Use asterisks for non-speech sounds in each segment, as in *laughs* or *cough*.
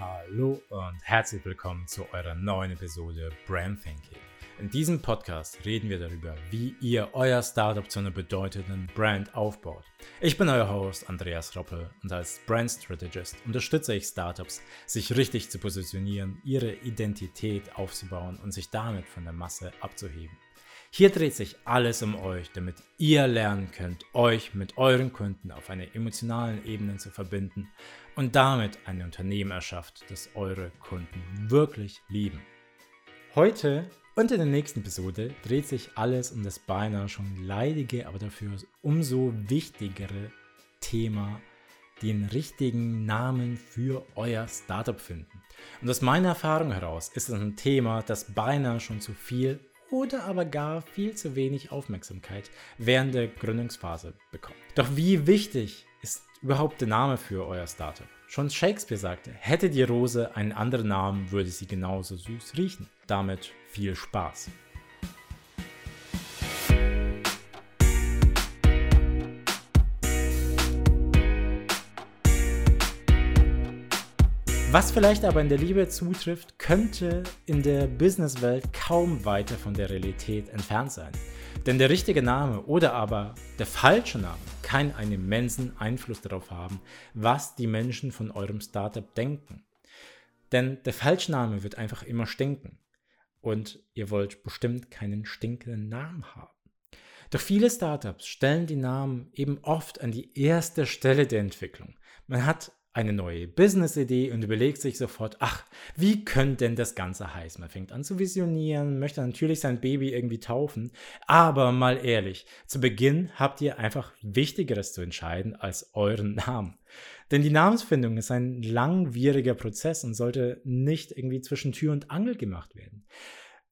Hallo und herzlich willkommen zu eurer neuen Episode Brand Thinking. In diesem Podcast reden wir darüber, wie ihr euer Startup zu einer bedeutenden Brand aufbaut. Ich bin euer Host Andreas Roppel und als Brand Strategist unterstütze ich Startups, sich richtig zu positionieren, ihre Identität aufzubauen und sich damit von der Masse abzuheben. Hier dreht sich alles um euch, damit ihr lernen könnt, euch mit euren Kunden auf einer emotionalen Ebene zu verbinden und damit ein Unternehmen erschafft, das eure Kunden wirklich lieben. Heute und in der nächsten Episode dreht sich alles um das beinahe schon leidige, aber dafür umso wichtigere Thema, den richtigen Namen für euer Startup finden. Und aus meiner Erfahrung heraus ist es ein Thema, das beinahe schon zu viel oder aber gar viel zu wenig Aufmerksamkeit während der Gründungsphase bekommt. Doch wie wichtig ist überhaupt der Name für euer Startup? Schon Shakespeare sagte, hätte die Rose einen anderen Namen, würde sie genauso süß riechen. Damit viel Spaß. Was vielleicht aber in der Liebe zutrifft, könnte in der Businesswelt kaum weiter von der Realität entfernt sein. Denn der richtige Name oder aber der falsche Name kann einen immensen Einfluss darauf haben, was die Menschen von eurem Startup denken. Denn der falsche Name wird einfach immer stinken. Und ihr wollt bestimmt keinen stinkenden Namen haben. Doch viele Startups stellen die Namen eben oft an die erste Stelle der Entwicklung. Man hat eine neue Business-Idee und überlegt sich sofort, ach, wie könnte denn das Ganze heißen? Man fängt an zu visionieren, möchte natürlich sein Baby irgendwie taufen, aber mal ehrlich, zu Beginn habt ihr einfach Wichtigeres zu entscheiden als euren Namen. Denn die Namensfindung ist ein langwieriger Prozess und sollte nicht irgendwie zwischen Tür und Angel gemacht werden.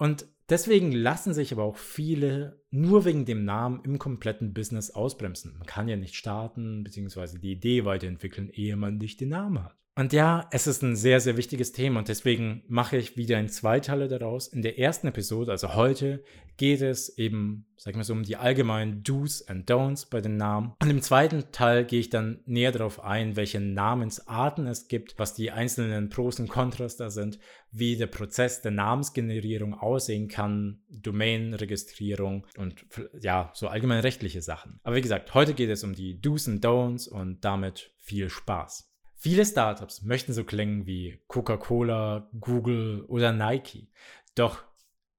Und deswegen lassen sich aber auch viele nur wegen dem Namen im kompletten Business ausbremsen. Man kann ja nicht starten bzw. die Idee weiterentwickeln, ehe man nicht den Namen hat. Und ja, es ist ein sehr, sehr wichtiges Thema und deswegen mache ich wieder ein Zweiteiler daraus. In der ersten Episode, also heute, geht es eben, sag ich mal so, um die allgemeinen Do's and Don'ts bei den Namen. Und im zweiten Teil gehe ich dann näher darauf ein, welche Namensarten es gibt, was die einzelnen Pros und Kontras da sind, wie der Prozess der Namensgenerierung aussehen kann, Domainregistrierung und ja, so allgemein rechtliche Sachen. Aber wie gesagt, heute geht es um die Do's and Don'ts und damit viel Spaß. Viele Startups möchten so klingen wie Coca-Cola, Google oder Nike. Doch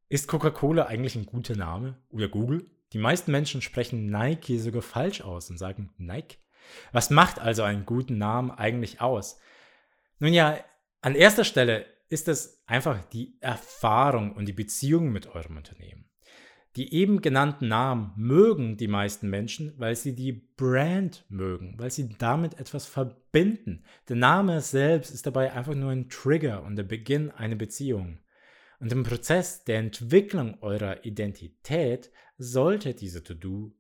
ist Coca-Cola eigentlich ein guter Name oder Google? Die meisten Menschen sprechen Nike sogar falsch aus und sagen Nike. Was macht also einen guten Namen eigentlich aus? Nun ja, an erster Stelle ist es einfach die Erfahrung und die Beziehung mit eurem Unternehmen. Die eben genannten Namen mögen die meisten Menschen, weil sie die Brand mögen, weil sie damit etwas verbinden. Der Name selbst ist dabei einfach nur ein Trigger und der Beginn einer Beziehung. Und im Prozess der Entwicklung eurer Identität sollte diese To-Do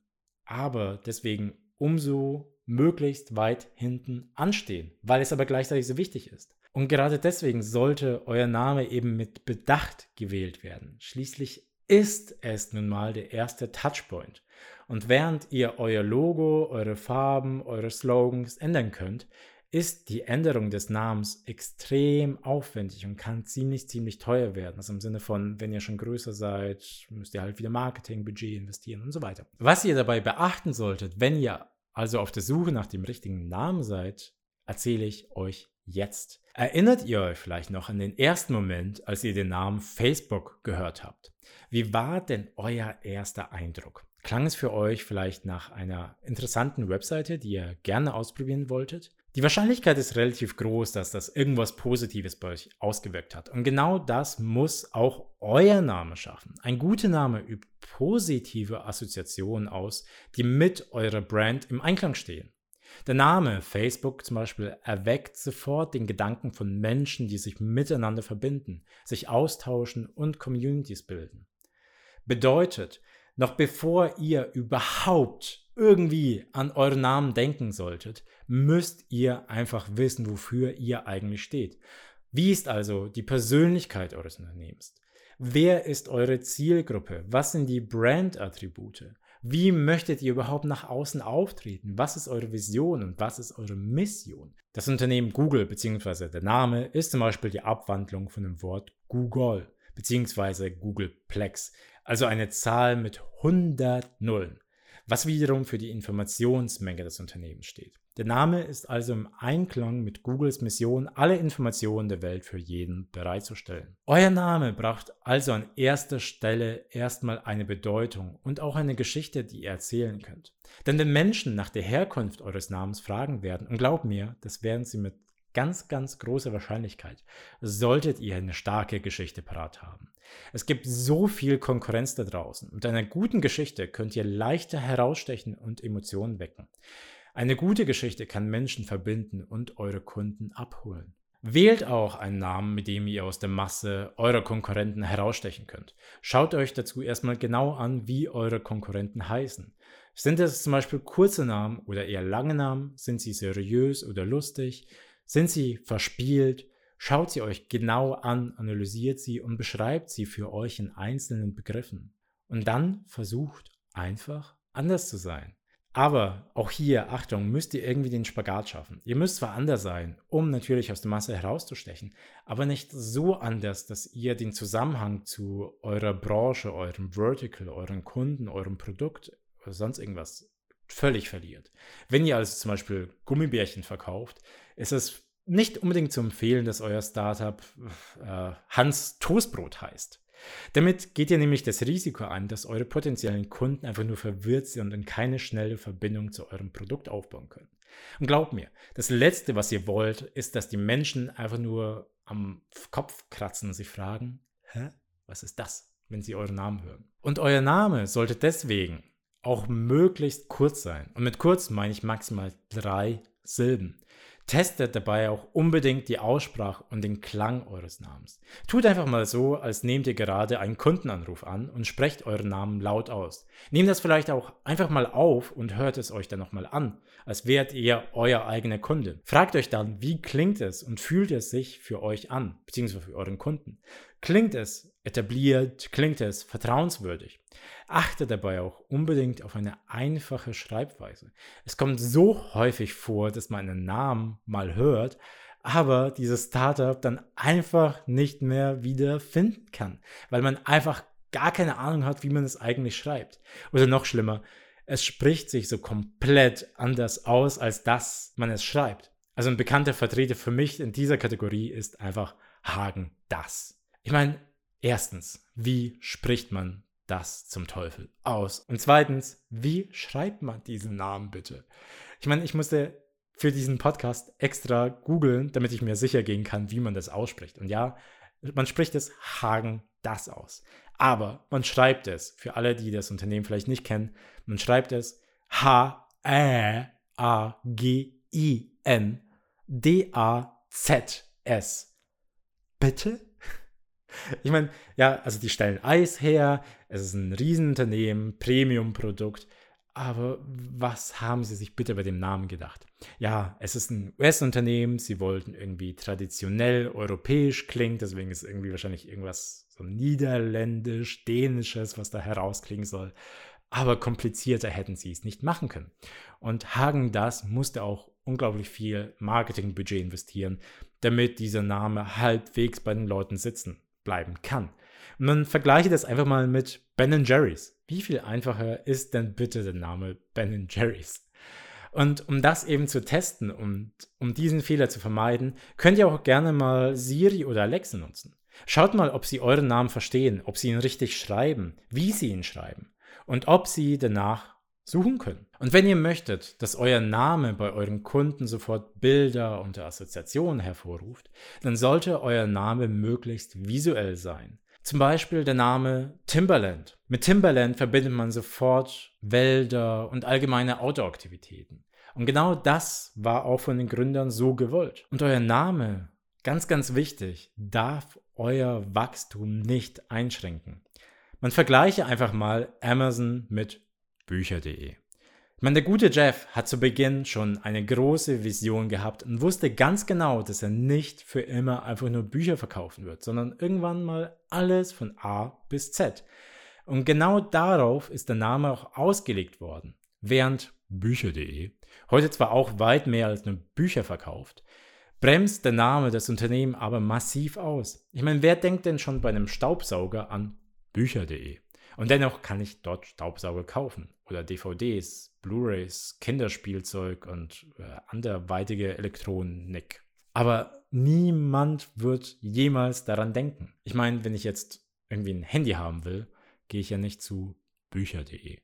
aber deswegen umso möglichst weit hinten anstehen, weil es aber gleichzeitig so wichtig ist. Und gerade deswegen sollte euer Name eben mit Bedacht gewählt werden. Schließlich ist es nun mal der erste Touchpoint. Und während ihr euer Logo, eure Farben, eure Slogans ändern könnt, ist die Änderung des Namens extrem aufwendig und kann ziemlich, ziemlich teuer werden. Also im Sinne von, wenn ihr schon größer seid, müsst ihr halt wieder Marketingbudget investieren und so weiter. Was ihr dabei beachten solltet, wenn ihr also auf der Suche nach dem richtigen Namen seid, erzähle ich euch jetzt. Erinnert ihr euch vielleicht noch an den ersten Moment, als ihr den Namen Facebook gehört habt? Wie war denn euer erster Eindruck? Klang es für euch vielleicht nach einer interessanten Webseite, die ihr gerne ausprobieren wolltet? Die Wahrscheinlichkeit ist relativ groß, dass das irgendwas Positives bei euch ausgewirkt hat. Und genau das muss auch euer Name schaffen. Ein guter Name übt positive Assoziationen aus, die mit eurer Brand im Einklang stehen. Der Name Facebook zum Beispiel erweckt sofort den Gedanken von Menschen, die sich miteinander verbinden, sich austauschen und Communities bilden. Bedeutet, noch bevor ihr überhaupt irgendwie an euren Namen denken solltet, müsst ihr einfach wissen, wofür ihr eigentlich steht. Wie ist also die Persönlichkeit eures Unternehmens? Wer ist eure Zielgruppe? Was sind die Brand-Attribute? Wie möchtet ihr überhaupt nach außen auftreten? Was ist eure Vision und was ist eure Mission? Das Unternehmen Google bzw. der Name ist zum Beispiel die Abwandlung von dem Wort Google bzw. Googleplex, also eine Zahl mit 100 Nullen was wiederum für die Informationsmenge des Unternehmens steht. Der Name ist also im Einklang mit Googles Mission, alle Informationen der Welt für jeden bereitzustellen. Euer Name braucht also an erster Stelle erstmal eine Bedeutung und auch eine Geschichte, die ihr erzählen könnt. Denn wenn Menschen nach der Herkunft eures Namens fragen werden, und glaubt mir, das werden sie mit ganz, ganz große Wahrscheinlichkeit solltet ihr eine starke Geschichte parat haben. Es gibt so viel Konkurrenz da draußen. Mit einer guten Geschichte könnt ihr leichter herausstechen und Emotionen wecken. Eine gute Geschichte kann Menschen verbinden und eure Kunden abholen. Wählt auch einen Namen, mit dem ihr aus der Masse eurer Konkurrenten herausstechen könnt. Schaut euch dazu erstmal genau an, wie eure Konkurrenten heißen. Sind es zum Beispiel kurze Namen oder eher lange Namen? Sind sie seriös oder lustig? Sind sie verspielt? Schaut sie euch genau an, analysiert sie und beschreibt sie für euch in einzelnen Begriffen. Und dann versucht einfach anders zu sein. Aber auch hier, Achtung, müsst ihr irgendwie den Spagat schaffen. Ihr müsst zwar anders sein, um natürlich aus der Masse herauszustechen, aber nicht so anders, dass ihr den Zusammenhang zu eurer Branche, eurem Vertical, euren Kunden, eurem Produkt oder sonst irgendwas völlig verliert. Wenn ihr also zum Beispiel Gummibärchen verkauft, ist es nicht unbedingt zu empfehlen, dass euer Startup äh, Hans Toastbrot heißt. Damit geht ihr nämlich das Risiko an, dass eure potenziellen Kunden einfach nur verwirrt sind und keine schnelle Verbindung zu eurem Produkt aufbauen können. Und glaubt mir, das Letzte, was ihr wollt, ist, dass die Menschen einfach nur am Kopf kratzen und sich fragen, hä, was ist das, wenn sie euren Namen hören? Und euer Name sollte deswegen auch möglichst kurz sein. Und mit kurz meine ich maximal drei Silben. Testet dabei auch unbedingt die Aussprache und den Klang eures Namens. Tut einfach mal so, als nehmt ihr gerade einen Kundenanruf an und sprecht euren Namen laut aus. Nehmt das vielleicht auch einfach mal auf und hört es euch dann nochmal an, als wärt ihr euer eigener Kunde. Fragt euch dann, wie klingt es und fühlt es sich für euch an, beziehungsweise für euren Kunden. Klingt es etabliert, klingt es vertrauenswürdig. Achte dabei auch unbedingt auf eine einfache Schreibweise. Es kommt so häufig vor, dass man einen Namen mal hört, aber dieses Startup dann einfach nicht mehr wieder finden kann, weil man einfach gar keine Ahnung hat, wie man es eigentlich schreibt. Oder noch schlimmer, es spricht sich so komplett anders aus, als dass man es schreibt. Also ein bekannter Vertreter für mich in dieser Kategorie ist einfach Hagen das. Ich meine, erstens, wie spricht man das zum Teufel aus? Und zweitens, wie schreibt man diesen Namen bitte? Ich meine, ich musste für diesen Podcast extra googeln, damit ich mir sicher gehen kann, wie man das ausspricht. Und ja, man spricht es Hagen das aus. Aber man schreibt es, für alle, die das Unternehmen vielleicht nicht kennen, man schreibt es H-A-G-I-N-D-A-Z-S. Bitte? *laughs* Ich meine, ja, also die stellen Eis her, es ist ein Riesenunternehmen, Premium-Produkt, aber was haben sie sich bitte bei dem Namen gedacht? Ja, es ist ein US-Unternehmen, sie wollten irgendwie traditionell europäisch klingen, deswegen ist irgendwie wahrscheinlich irgendwas so niederländisch, dänisches, was da herausklingen soll. Aber komplizierter hätten sie es nicht machen können. Und Hagen das musste auch unglaublich viel Marketingbudget investieren, damit dieser Name halbwegs bei den Leuten sitzen bleiben kann. Und man vergleiche das einfach mal mit Ben Jerry's. Wie viel einfacher ist denn bitte der Name Ben Jerry's? Und um das eben zu testen und um diesen Fehler zu vermeiden, könnt ihr auch gerne mal Siri oder Alexa nutzen. Schaut mal, ob sie euren Namen verstehen, ob sie ihn richtig schreiben, wie sie ihn schreiben und ob sie danach suchen können. Und wenn ihr möchtet, dass euer Name bei euren Kunden sofort Bilder und Assoziationen hervorruft, dann sollte euer Name möglichst visuell sein. Zum Beispiel der Name Timberland. Mit Timberland verbindet man sofort Wälder und allgemeine Outdoor-Aktivitäten. Und genau das war auch von den Gründern so gewollt. Und euer Name, ganz, ganz wichtig, darf euer Wachstum nicht einschränken. Man vergleiche einfach mal Amazon mit Bücher.de. Ich meine, der gute Jeff hat zu Beginn schon eine große Vision gehabt und wusste ganz genau, dass er nicht für immer einfach nur Bücher verkaufen wird, sondern irgendwann mal alles von A bis Z. Und genau darauf ist der Name auch ausgelegt worden. Während Bücher.de heute zwar auch weit mehr als nur Bücher verkauft, bremst der Name des Unternehmens aber massiv aus. Ich meine, wer denkt denn schon bei einem Staubsauger an Bücher.de? Und dennoch kann ich dort Staubsauger kaufen oder DVDs, Blu-rays, Kinderspielzeug und äh, anderweitige Elektronik. Aber niemand wird jemals daran denken. Ich meine, wenn ich jetzt irgendwie ein Handy haben will, gehe ich ja nicht zu bücher.de.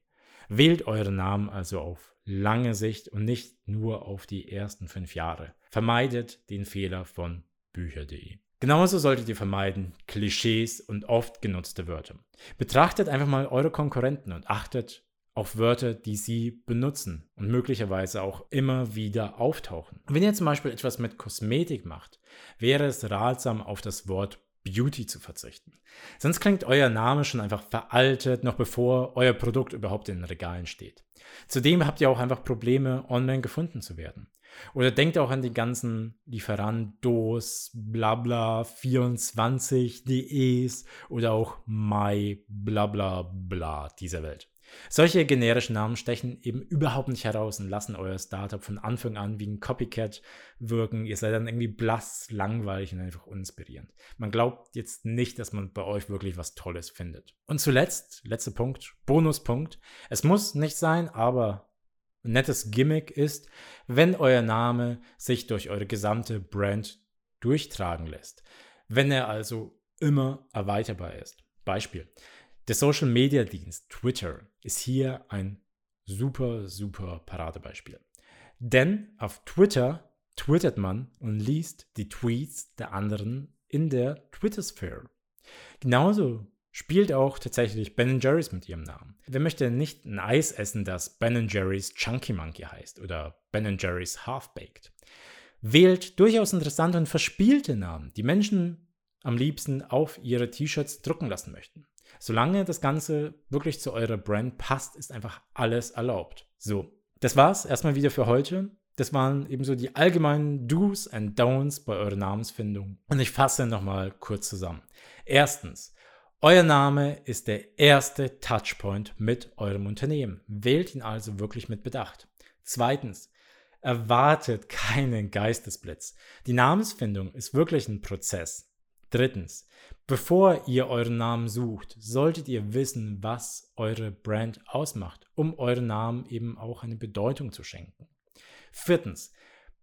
Wählt euren Namen also auf lange Sicht und nicht nur auf die ersten fünf Jahre. Vermeidet den Fehler von bücher.de. Genauso solltet ihr vermeiden Klischees und oft genutzte Wörter. Betrachtet einfach mal eure Konkurrenten und achtet auf Wörter, die sie benutzen und möglicherweise auch immer wieder auftauchen. Wenn ihr zum Beispiel etwas mit Kosmetik macht, wäre es ratsam, auf das Wort Beauty zu verzichten. Sonst klingt euer Name schon einfach veraltet, noch bevor euer Produkt überhaupt in den Regalen steht. Zudem habt ihr auch einfach Probleme, online gefunden zu werden. Oder denkt auch an die ganzen Lieferandos, blabla 24 DEs oder auch my blabla bla dieser Welt. Solche generischen Namen stechen eben überhaupt nicht heraus und lassen euer Startup von Anfang an wie ein Copycat wirken. Ihr seid dann irgendwie blass, langweilig und einfach uninspirierend. Man glaubt jetzt nicht, dass man bei euch wirklich was Tolles findet. Und zuletzt, letzter Punkt, Bonuspunkt. Es muss nicht sein, aber ein nettes Gimmick ist, wenn euer Name sich durch eure gesamte Brand durchtragen lässt. Wenn er also immer erweiterbar ist. Beispiel. Der Social Media Dienst Twitter ist hier ein super, super Paradebeispiel. Denn auf Twitter twittert man und liest die Tweets der anderen in der Twitter-Sphere. Genauso spielt auch tatsächlich Ben Jerry's mit ihrem Namen. Wer möchte nicht ein Eis essen, das Ben Jerry's Chunky Monkey heißt oder Ben Jerry's Half Baked? Wählt durchaus interessante und verspielte Namen, die Menschen am liebsten auf ihre T-Shirts drucken lassen möchten. Solange das Ganze wirklich zu eurer Brand passt, ist einfach alles erlaubt. So, das war's erstmal wieder für heute. Das waren ebenso die allgemeinen Do's and Don'ts bei eurer Namensfindung. Und ich fasse nochmal kurz zusammen. Erstens, euer Name ist der erste Touchpoint mit eurem Unternehmen. Wählt ihn also wirklich mit Bedacht. Zweitens, erwartet keinen Geistesblitz. Die Namensfindung ist wirklich ein Prozess. Drittens, bevor ihr euren Namen sucht, solltet ihr wissen, was eure Brand ausmacht, um euren Namen eben auch eine Bedeutung zu schenken. Viertens,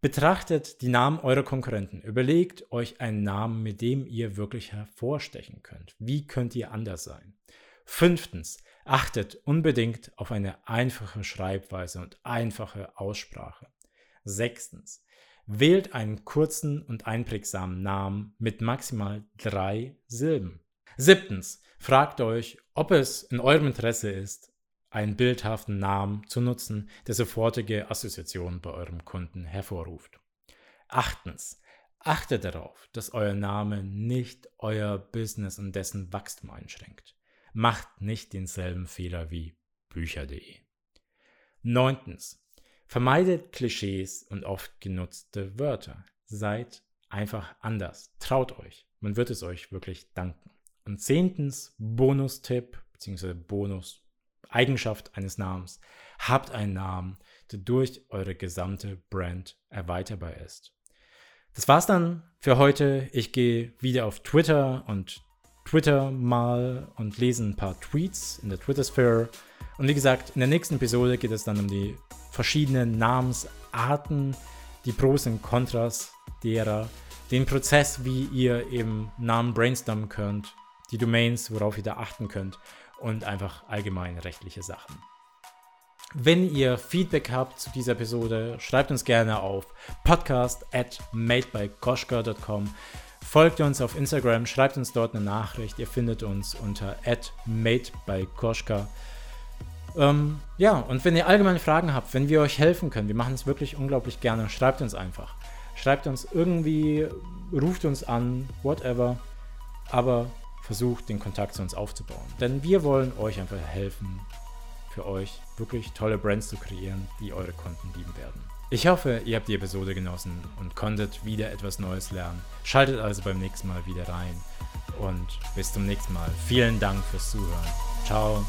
betrachtet die Namen eurer Konkurrenten. Überlegt euch einen Namen, mit dem ihr wirklich hervorstechen könnt. Wie könnt ihr anders sein? Fünftens, achtet unbedingt auf eine einfache Schreibweise und einfache Aussprache. Sechstens, Wählt einen kurzen und einprägsamen Namen mit maximal drei Silben. Siebtens, fragt euch, ob es in eurem Interesse ist, einen bildhaften Namen zu nutzen, der sofortige Assoziationen bei eurem Kunden hervorruft. Achtens, achtet darauf, dass euer Name nicht euer Business und dessen Wachstum einschränkt. Macht nicht denselben Fehler wie Bücher.de. Neuntens, Vermeidet Klischees und oft genutzte Wörter. Seid einfach anders. Traut euch. Man wird es euch wirklich danken. Und zehntens, Bonustipp bzw. Bonus, Eigenschaft eines Namens. Habt einen Namen, der durch eure gesamte Brand erweiterbar ist. Das war's dann für heute. Ich gehe wieder auf Twitter und Twitter mal und lese ein paar Tweets in der Twitter-Sphere. Und wie gesagt, in der nächsten Episode geht es dann um die verschiedenen Namensarten, die Pros und Kontras derer, den Prozess, wie ihr eben Namen brainstormen könnt, die Domains, worauf ihr da achten könnt und einfach allgemein rechtliche Sachen. Wenn ihr Feedback habt zu dieser Episode, schreibt uns gerne auf podcast at madebykoschka.com. Folgt uns auf Instagram, schreibt uns dort eine Nachricht. Ihr findet uns unter at madebykoschka.com. Ähm, ja, und wenn ihr allgemeine Fragen habt, wenn wir euch helfen können, wir machen es wirklich unglaublich gerne, schreibt uns einfach. Schreibt uns irgendwie, ruft uns an, whatever. Aber versucht den Kontakt zu uns aufzubauen. Denn wir wollen euch einfach helfen, für euch wirklich tolle Brands zu kreieren, die eure Kunden lieben werden. Ich hoffe, ihr habt die Episode genossen und konntet wieder etwas Neues lernen. Schaltet also beim nächsten Mal wieder rein und bis zum nächsten Mal. Vielen Dank fürs Zuhören. Ciao.